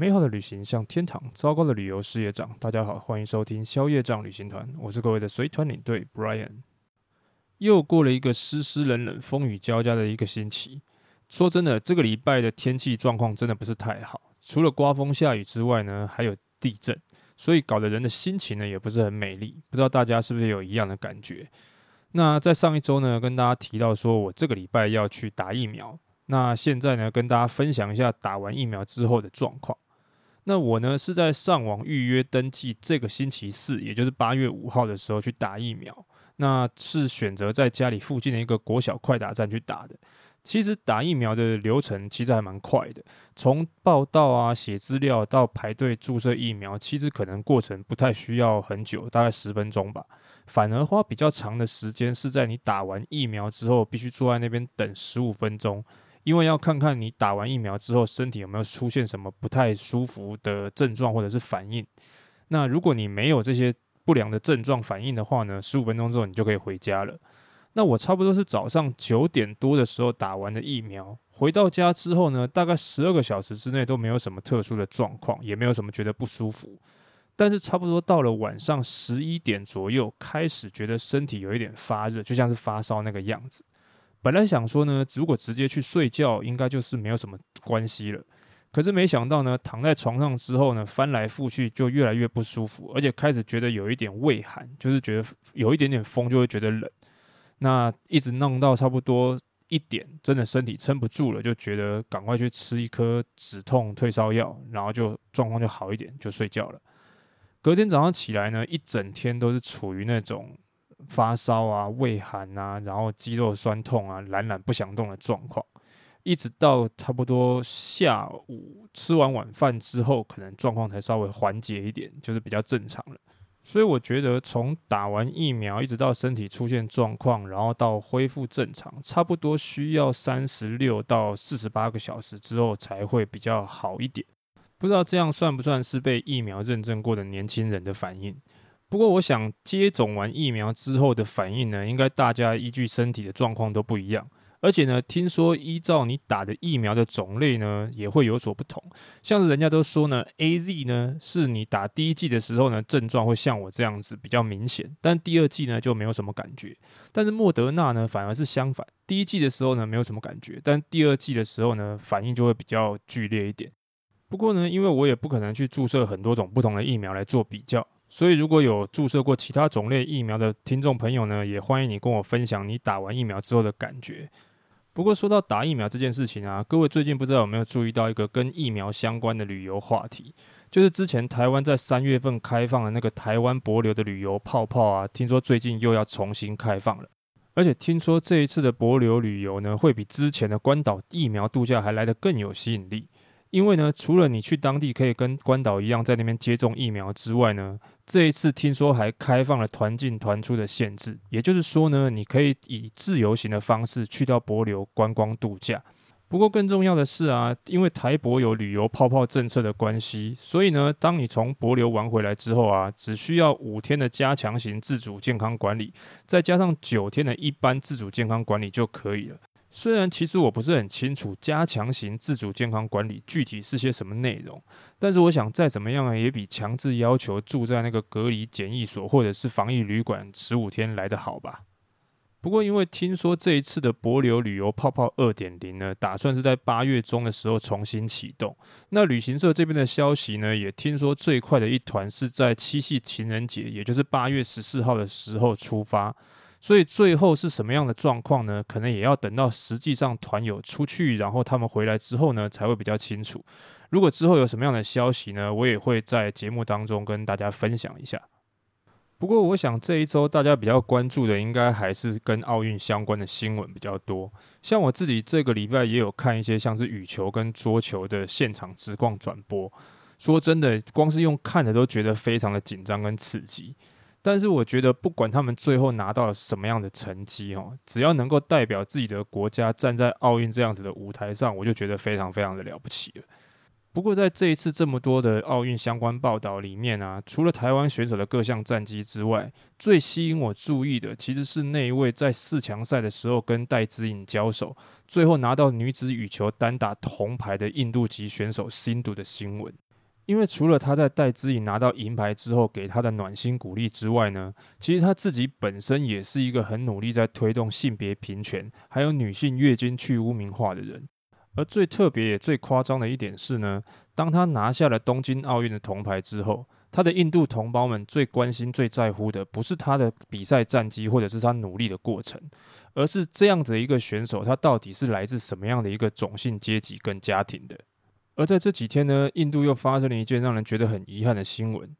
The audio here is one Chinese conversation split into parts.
美好的旅行像天堂，糟糕的旅游是业长。大家好，欢迎收听消业障旅行团，我是各位的随团领队 Brian。又过了一个湿湿冷冷、风雨交加的一个星期。说真的，这个礼拜的天气状况真的不是太好，除了刮风下雨之外呢，还有地震，所以搞得人的心情呢也不是很美丽。不知道大家是不是有一样的感觉？那在上一周呢，跟大家提到说我这个礼拜要去打疫苗。那现在呢，跟大家分享一下打完疫苗之后的状况。那我呢是在上网预约登记，这个星期四，也就是八月五号的时候去打疫苗。那是选择在家里附近的一个国小快打站去打的。其实打疫苗的流程其实还蛮快的，从报到啊、写资料到排队注射疫苗，其实可能过程不太需要很久，大概十分钟吧。反而花比较长的时间是在你打完疫苗之后，必须坐在那边等十五分钟。因为要看看你打完疫苗之后身体有没有出现什么不太舒服的症状或者是反应。那如果你没有这些不良的症状反应的话呢，十五分钟之后你就可以回家了。那我差不多是早上九点多的时候打完的疫苗，回到家之后呢，大概十二个小时之内都没有什么特殊的状况，也没有什么觉得不舒服。但是差不多到了晚上十一点左右，开始觉得身体有一点发热，就像是发烧那个样子。本来想说呢，如果直接去睡觉，应该就是没有什么关系了。可是没想到呢，躺在床上之后呢，翻来覆去就越来越不舒服，而且开始觉得有一点畏寒，就是觉得有一点点风就会觉得冷。那一直弄到差不多一点，真的身体撑不住了，就觉得赶快去吃一颗止痛退烧药，然后就状况就好一点，就睡觉了。隔天早上起来呢，一整天都是处于那种。发烧啊，畏寒啊，然后肌肉酸痛啊，懒懒不想动的状况，一直到差不多下午吃完晚饭之后，可能状况才稍微缓解一点，就是比较正常了。所以我觉得从打完疫苗一直到身体出现状况，然后到恢复正常，差不多需要三十六到四十八个小时之后才会比较好一点。不知道这样算不算是被疫苗认证过的年轻人的反应？不过，我想接种完疫苗之后的反应呢，应该大家依据身体的状况都不一样。而且呢，听说依照你打的疫苗的种类呢，也会有所不同。像是人家都说呢，AZ 呢是你打第一剂的时候呢，症状会像我这样子比较明显，但第二剂呢就没有什么感觉。但是莫德纳呢反而是相反，第一剂的时候呢没有什么感觉，但第二剂的时候呢反应就会比较剧烈一点。不过呢，因为我也不可能去注射很多种不同的疫苗来做比较。所以，如果有注射过其他种类疫苗的听众朋友呢，也欢迎你跟我分享你打完疫苗之后的感觉。不过，说到打疫苗这件事情啊，各位最近不知道有没有注意到一个跟疫苗相关的旅游话题，就是之前台湾在三月份开放的那个台湾博流的旅游泡泡啊，听说最近又要重新开放了，而且听说这一次的博流旅游呢，会比之前的关岛疫苗度假还来得更有吸引力。因为呢，除了你去当地可以跟关岛一样在那边接种疫苗之外呢，这一次听说还开放了团进团出的限制，也就是说呢，你可以以自由行的方式去到帛琉观光度假。不过更重要的是啊，因为台帛有旅游泡泡政策的关系，所以呢，当你从帛琉玩回来之后啊，只需要五天的加强型自主健康管理，再加上九天的一般自主健康管理就可以了。虽然其实我不是很清楚加强型自主健康管理具体是些什么内容，但是我想再怎么样也比强制要求住在那个隔离检疫所或者是防疫旅馆十五天来得好吧。不过因为听说这一次的帛琉旅游泡泡二点零呢，打算是在八月中的时候重新启动。那旅行社这边的消息呢，也听说最快的一团是在七夕情人节，也就是八月十四号的时候出发。所以最后是什么样的状况呢？可能也要等到实际上团友出去，然后他们回来之后呢，才会比较清楚。如果之后有什么样的消息呢，我也会在节目当中跟大家分享一下。不过，我想这一周大家比较关注的，应该还是跟奥运相关的新闻比较多。像我自己这个礼拜也有看一些像是羽球跟桌球的现场直况转播。说真的，光是用看的都觉得非常的紧张跟刺激。但是我觉得，不管他们最后拿到了什么样的成绩哦，只要能够代表自己的国家站在奥运这样子的舞台上，我就觉得非常非常的了不起了。不过在这一次这么多的奥运相关报道里面啊，除了台湾选手的各项战绩之外，最吸引我注意的其实是那一位在四强赛的时候跟戴资颖交手，最后拿到女子羽球单打铜牌的印度籍选手辛杜的新闻。因为除了他在戴资颖拿到银牌之后给他的暖心鼓励之外呢，其实他自己本身也是一个很努力在推动性别平权，还有女性月经去污名化的人。而最特别也最夸张的一点是呢，当他拿下了东京奥运的铜牌之后，他的印度同胞们最关心、最在乎的，不是他的比赛战绩，或者是他努力的过程，而是这样子的一个选手，他到底是来自什么样的一个种姓阶级跟家庭的。而在这几天呢，印度又发生了一件让人觉得很遗憾的新闻，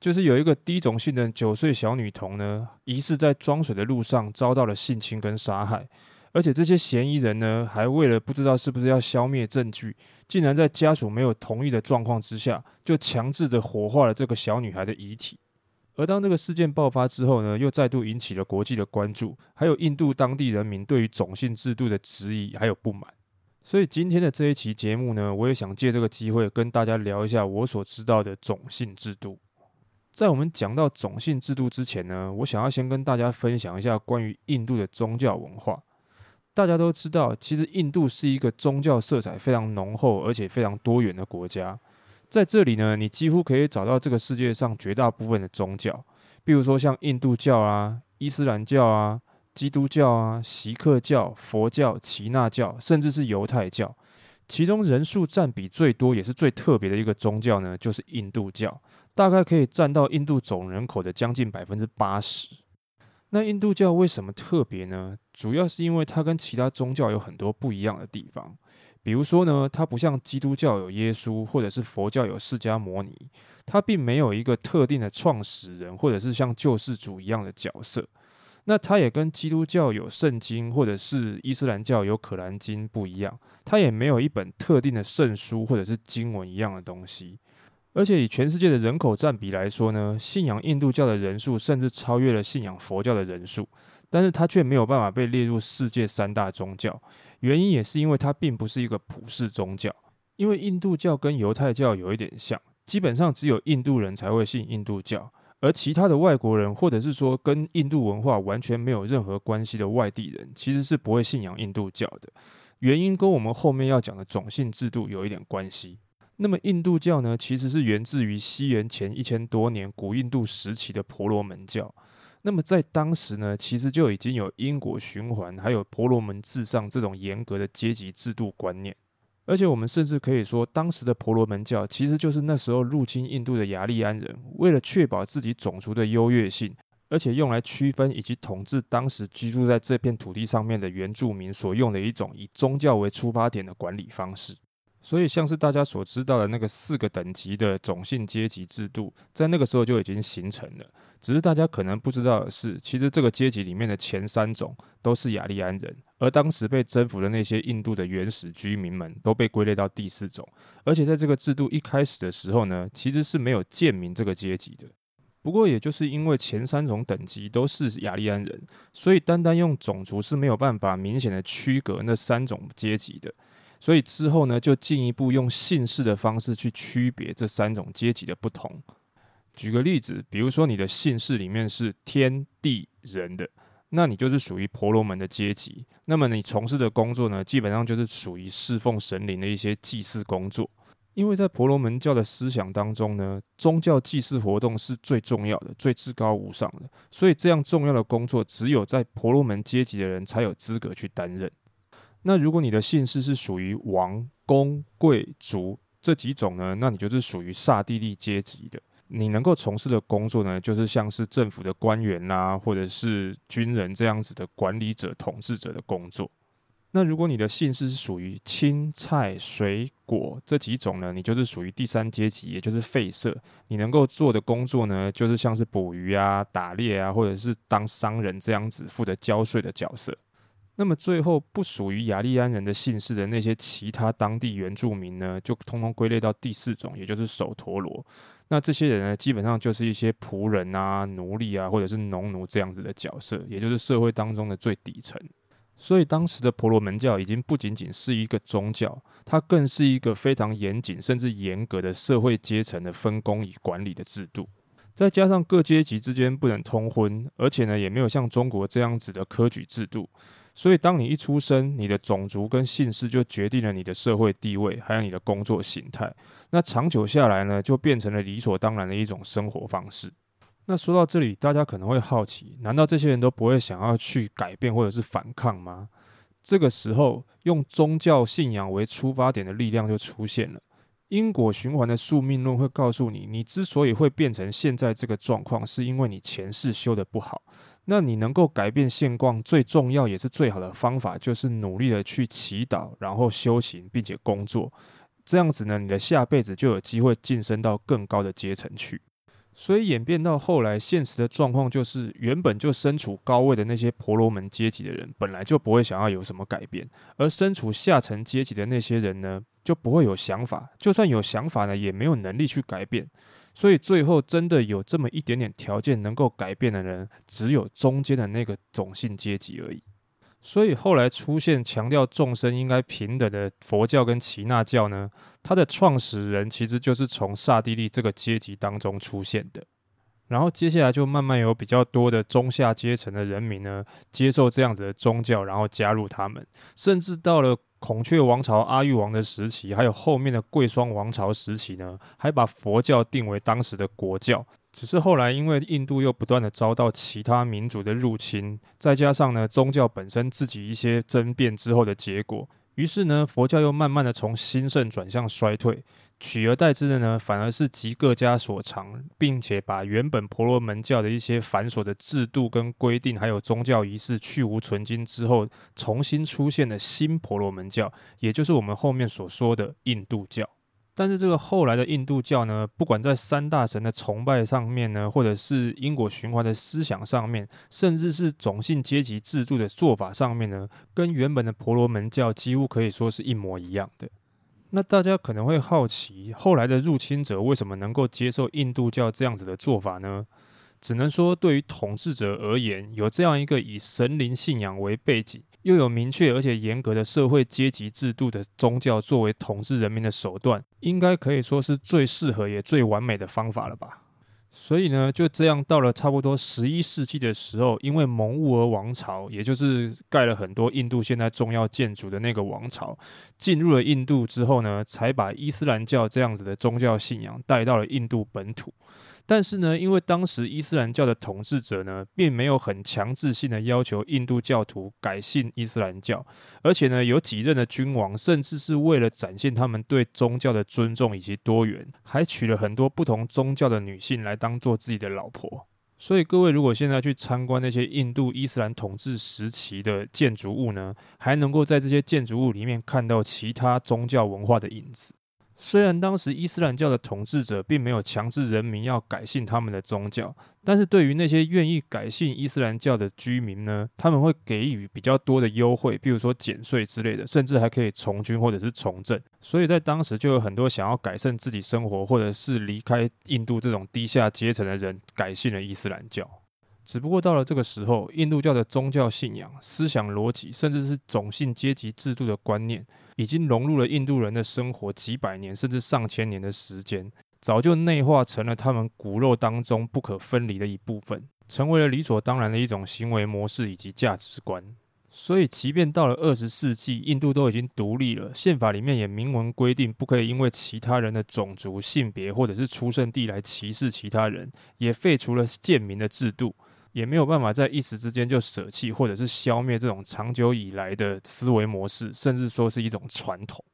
就是有一个低种姓的九岁小女童呢，疑似在装水的路上遭到了性侵跟杀害。而且这些嫌疑人呢，还为了不知道是不是要消灭证据，竟然在家属没有同意的状况之下，就强制的火化了这个小女孩的遗体。而当这个事件爆发之后呢，又再度引起了国际的关注，还有印度当地人民对于种姓制度的质疑还有不满。所以今天的这一期节目呢，我也想借这个机会跟大家聊一下我所知道的种姓制度。在我们讲到种姓制度之前呢，我想要先跟大家分享一下关于印度的宗教文化。大家都知道，其实印度是一个宗教色彩非常浓厚而且非常多元的国家。在这里呢，你几乎可以找到这个世界上绝大部分的宗教，比如说像印度教啊、伊斯兰教啊、基督教啊、锡克教、佛教、耆那教，甚至是犹太教。其中人数占比最多也是最特别的一个宗教呢，就是印度教，大概可以占到印度总人口的将近百分之八十。那印度教为什么特别呢？主要是因为它跟其他宗教有很多不一样的地方。比如说呢，它不像基督教有耶稣，或者是佛教有释迦摩尼，它并没有一个特定的创始人，或者是像救世主一样的角色。那它也跟基督教有圣经，或者是伊斯兰教有可兰经不一样，它也没有一本特定的圣书或者是经文一样的东西。而且以全世界的人口占比来说呢，信仰印度教的人数甚至超越了信仰佛教的人数，但是它却没有办法被列入世界三大宗教。原因也是因为它并不是一个普世宗教，因为印度教跟犹太教有一点像，基本上只有印度人才会信印度教，而其他的外国人或者是说跟印度文化完全没有任何关系的外地人，其实是不会信仰印度教的。原因跟我们后面要讲的种姓制度有一点关系。那么印度教呢，其实是源自于西元前一千多年古印度时期的婆罗门教。那么在当时呢，其实就已经有因果循环，还有婆罗门至上这种严格的阶级制度观念。而且我们甚至可以说，当时的婆罗门教其实就是那时候入侵印度的雅利安人，为了确保自己种族的优越性，而且用来区分以及统治当时居住在这片土地上面的原住民所用的一种以宗教为出发点的管理方式。所以，像是大家所知道的那个四个等级的种姓阶级制度，在那个时候就已经形成了。只是大家可能不知道的是，其实这个阶级里面的前三种都是雅利安人，而当时被征服的那些印度的原始居民们都被归类到第四种。而且在这个制度一开始的时候呢，其实是没有贱民这个阶级的。不过，也就是因为前三种等级都是雅利安人，所以单单用种族是没有办法明显的区隔那三种阶级的。所以之后呢，就进一步用姓氏的方式去区别这三种阶级的不同。举个例子，比如说你的姓氏里面是天地人的，那你就是属于婆罗门的阶级。那么你从事的工作呢，基本上就是属于侍奉神灵的一些祭祀工作。因为在婆罗门教的思想当中呢，宗教祭祀活动是最重要的、最至高无上的，所以这样重要的工作，只有在婆罗门阶级的人才有资格去担任。那如果你的姓氏是属于王、公、贵、族这几种呢，那你就是属于刹地利阶级的。你能够从事的工作呢，就是像是政府的官员啦，或者是军人这样子的管理者、统治者的工作。那如果你的姓氏是属于青菜、水果这几种呢，你就是属于第三阶级，也就是废社。你能够做的工作呢，就是像是捕鱼啊、打猎啊，或者是当商人这样子负责交税的角色。那么最后不属于雅利安人的姓氏的那些其他当地原住民呢，就通通归类到第四种，也就是首陀罗。那这些人呢，基本上就是一些仆人啊、奴隶啊，或者是农奴这样子的角色，也就是社会当中的最底层。所以当时的婆罗门教已经不仅仅是一个宗教，它更是一个非常严谨甚至严格的社会阶层的分工与管理的制度。再加上各阶级之间不能通婚，而且呢，也没有像中国这样子的科举制度。所以当你一出生，你的种族跟姓氏就决定了你的社会地位，还有你的工作形态。那长久下来呢，就变成了理所当然的一种生活方式。那说到这里，大家可能会好奇，难道这些人都不会想要去改变或者是反抗吗？这个时候，用宗教信仰为出发点的力量就出现了。因果循环的宿命论会告诉你，你之所以会变成现在这个状况，是因为你前世修得不好。那你能够改变现况，最重要也是最好的方法，就是努力的去祈祷，然后修行，并且工作。这样子呢，你的下辈子就有机会晋升到更高的阶层去。所以演变到后来，现实的状况就是，原本就身处高位的那些婆罗门阶级的人，本来就不会想要有什么改变；而身处下层阶级的那些人呢，就不会有想法。就算有想法呢，也没有能力去改变。所以最后真的有这么一点点条件能够改变的人，只有中间的那个种姓阶级而已。所以后来出现强调众生应该平等的佛教跟耆那教呢，它的创始人其实就是从刹帝利这个阶级当中出现的。然后接下来就慢慢有比较多的中下阶层的人民呢，接受这样子的宗教，然后加入他们，甚至到了孔雀王朝阿育王的时期，还有后面的贵霜王朝时期呢，还把佛教定为当时的国教。只是后来，因为印度又不断的遭到其他民族的入侵，再加上呢宗教本身自己一些争辩之后的结果，于是呢佛教又慢慢的从兴盛转向衰退，取而代之的呢反而是集各家所长，并且把原本婆罗门教的一些繁琐的制度跟规定，还有宗教仪式去芜存菁之后，重新出现的新婆罗门教，也就是我们后面所说的印度教。但是这个后来的印度教呢，不管在三大神的崇拜上面呢，或者是因果循环的思想上面，甚至是种姓阶级制度的做法上面呢，跟原本的婆罗门教几乎可以说是一模一样的。那大家可能会好奇，后来的入侵者为什么能够接受印度教这样子的做法呢？只能说，对于统治者而言，有这样一个以神灵信仰为背景，又有明确而且严格的社会阶级制度的宗教作为统治人民的手段，应该可以说是最适合也最完美的方法了吧。所以呢，就这样到了差不多十一世纪的时候，因为蒙兀儿王朝，也就是盖了很多印度现在重要建筑的那个王朝，进入了印度之后呢，才把伊斯兰教这样子的宗教信仰带到了印度本土。但是呢，因为当时伊斯兰教的统治者呢，并没有很强制性的要求印度教徒改信伊斯兰教，而且呢，有几任的君王，甚至是为了展现他们对宗教的尊重以及多元，还娶了很多不同宗教的女性来当做自己的老婆。所以各位如果现在去参观那些印度伊斯兰统治时期的建筑物呢，还能够在这些建筑物里面看到其他宗教文化的影子。虽然当时伊斯兰教的统治者并没有强制人民要改信他们的宗教，但是对于那些愿意改信伊斯兰教的居民呢，他们会给予比较多的优惠，比如说减税之类的，甚至还可以从军或者是从政。所以在当时就有很多想要改善自己生活，或者是离开印度这种低下阶层的人改信了伊斯兰教。只不过到了这个时候，印度教的宗教信仰、思想逻辑，甚至是种姓阶级制度的观念，已经融入了印度人的生活几百年甚至上千年的时间，早就内化成了他们骨肉当中不可分离的一部分，成为了理所当然的一种行为模式以及价值观。所以，即便到了二十世纪，印度都已经独立了，宪法里面也明文规定，不可以因为其他人的种族、性别或者是出生地来歧视其他人，也废除了贱民的制度。也没有办法在一时之间就舍弃或者是消灭这种长久以来的思维模式，甚至说是一种传统。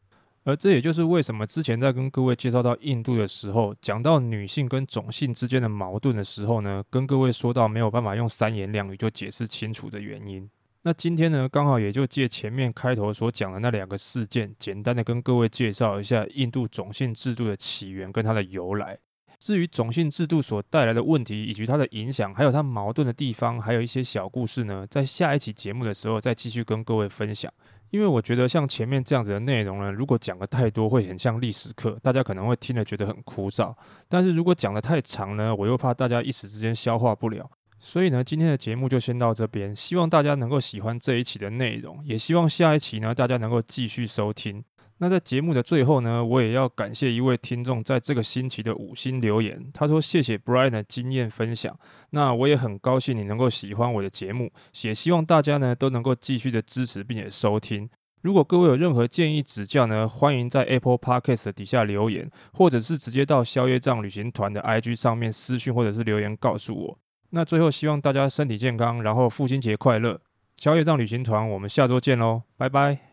而这也就是为什么之前在跟各位介绍到印度的时候，讲到女性跟种姓之间的矛盾的时候呢，跟各位说到没有办法用三言两语就解释清楚的原因。那今天呢，刚好也就借前面开头所讲的那两个事件，简单的跟各位介绍一下印度种姓制度的起源跟它的由来。至于种姓制度所带来的问题，以及它的影响，还有它矛盾的地方，还有一些小故事呢，在下一期节目的时候再继续跟各位分享。因为我觉得像前面这样子的内容呢，如果讲得太多，会很像历史课，大家可能会听了觉得很枯燥。但是如果讲得太长呢，我又怕大家一时之间消化不了。所以呢，今天的节目就先到这边，希望大家能够喜欢这一期的内容，也希望下一期呢，大家能够继续收听。那在节目的最后呢，我也要感谢一位听众在这个星期的五星留言。他说：“谢谢 Brian 的经验分享。”那我也很高兴你能够喜欢我的节目，也希望大家呢都能够继续的支持并且收听。如果各位有任何建议指教呢，欢迎在 Apple Podcast 底下留言，或者是直接到消业障旅行团的 IG 上面私讯或者是留言告诉我。那最后希望大家身体健康，然后父亲节快乐！消业障旅行团，我们下周见喽，拜拜。